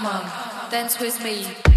Come on, dance with me.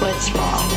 The acid.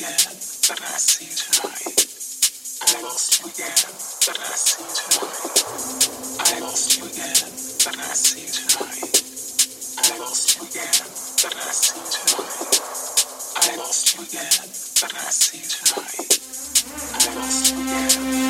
again I see tonight. I lost you again but I see you tonight. I lost you again but I see tonight. I lost you again that I see tonight. I lost you again but I see tonight. I lost you again.